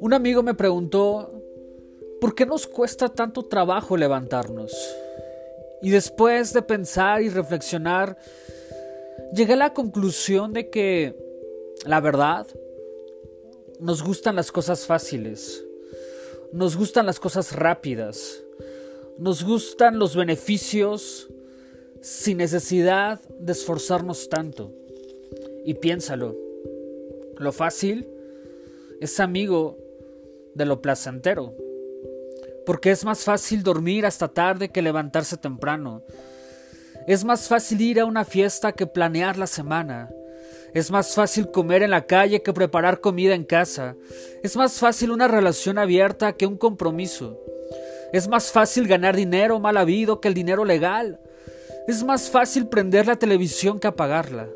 Un amigo me preguntó, ¿por qué nos cuesta tanto trabajo levantarnos? Y después de pensar y reflexionar, llegué a la conclusión de que, la verdad, nos gustan las cosas fáciles, nos gustan las cosas rápidas, nos gustan los beneficios sin necesidad de esforzarnos tanto. Y piénsalo, lo fácil es amigo de lo placentero. Porque es más fácil dormir hasta tarde que levantarse temprano. Es más fácil ir a una fiesta que planear la semana. Es más fácil comer en la calle que preparar comida en casa. Es más fácil una relación abierta que un compromiso. Es más fácil ganar dinero mal habido que el dinero legal. Es más fácil prender la televisión que apagarla.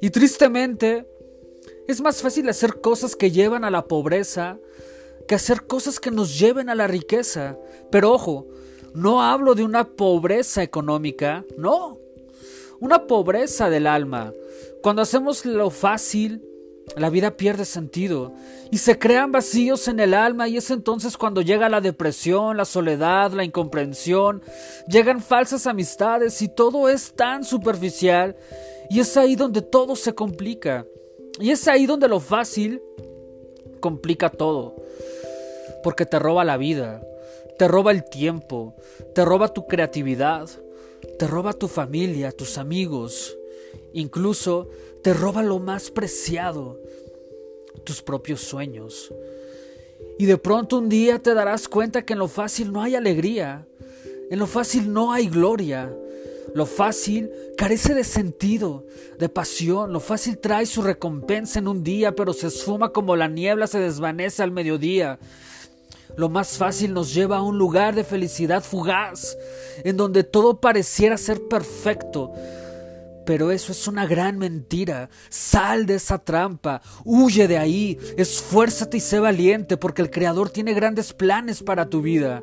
Y tristemente, es más fácil hacer cosas que llevan a la pobreza que hacer cosas que nos lleven a la riqueza. Pero ojo, no hablo de una pobreza económica, no, una pobreza del alma. Cuando hacemos lo fácil, la vida pierde sentido y se crean vacíos en el alma y es entonces cuando llega la depresión, la soledad, la incomprensión, llegan falsas amistades y todo es tan superficial y es ahí donde todo se complica. Y es ahí donde lo fácil complica todo porque te roba la vida, te roba el tiempo, te roba tu creatividad, te roba tu familia, tus amigos, incluso te roba lo más preciado, tus propios sueños. Y de pronto un día te darás cuenta que en lo fácil no hay alegría, en lo fácil no hay gloria, lo fácil carece de sentido, de pasión. Lo fácil trae su recompensa en un día, pero se esfuma como la niebla se desvanece al mediodía. Lo más fácil nos lleva a un lugar de felicidad fugaz, en donde todo pareciera ser perfecto. Pero eso es una gran mentira. Sal de esa trampa, huye de ahí, esfuérzate y sé valiente, porque el Creador tiene grandes planes para tu vida.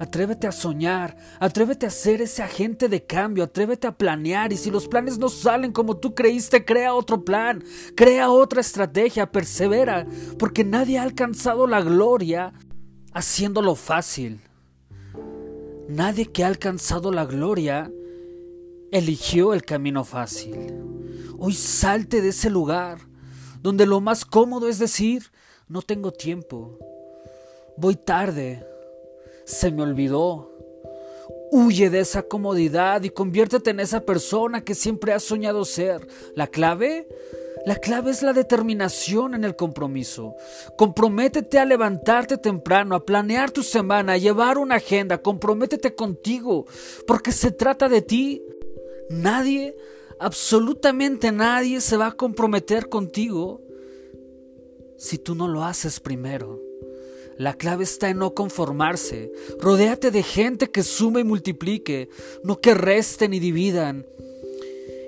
Atrévete a soñar, atrévete a ser ese agente de cambio, atrévete a planear. Y si los planes no salen como tú creíste, crea otro plan, crea otra estrategia, persevera, porque nadie ha alcanzado la gloria haciéndolo fácil. Nadie que ha alcanzado la gloria eligió el camino fácil. Hoy salte de ese lugar donde lo más cómodo es decir, no tengo tiempo, voy tarde, se me olvidó. Huye de esa comodidad y conviértete en esa persona que siempre has soñado ser. La clave, la clave es la determinación en el compromiso. Comprométete a levantarte temprano, a planear tu semana, a llevar una agenda. Comprométete contigo, porque se trata de ti. Nadie, absolutamente nadie se va a comprometer contigo si tú no lo haces primero. La clave está en no conformarse. Rodéate de gente que sume y multiplique, no que resten y dividan.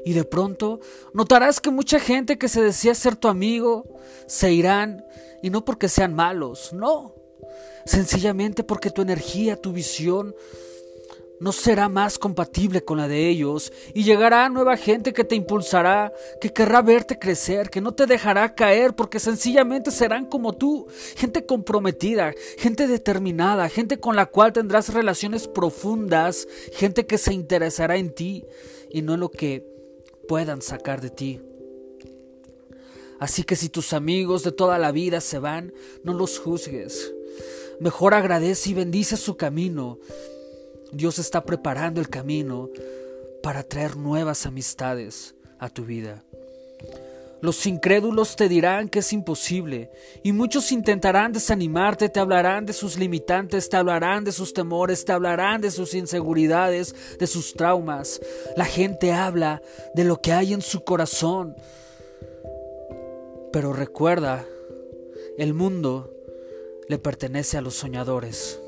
Y de pronto notarás que mucha gente que se decía ser tu amigo se irán, y no porque sean malos, no. Sencillamente porque tu energía, tu visión no será más compatible con la de ellos y llegará nueva gente que te impulsará, que querrá verte crecer, que no te dejará caer porque sencillamente serán como tú, gente comprometida, gente determinada, gente con la cual tendrás relaciones profundas, gente que se interesará en ti y no en lo que puedan sacar de ti. Así que si tus amigos de toda la vida se van, no los juzgues. Mejor agradece y bendice su camino Dios está preparando el camino para traer nuevas amistades a tu vida. Los incrédulos te dirán que es imposible y muchos intentarán desanimarte, te hablarán de sus limitantes, te hablarán de sus temores, te hablarán de sus inseguridades, de sus traumas. La gente habla de lo que hay en su corazón. Pero recuerda, el mundo le pertenece a los soñadores.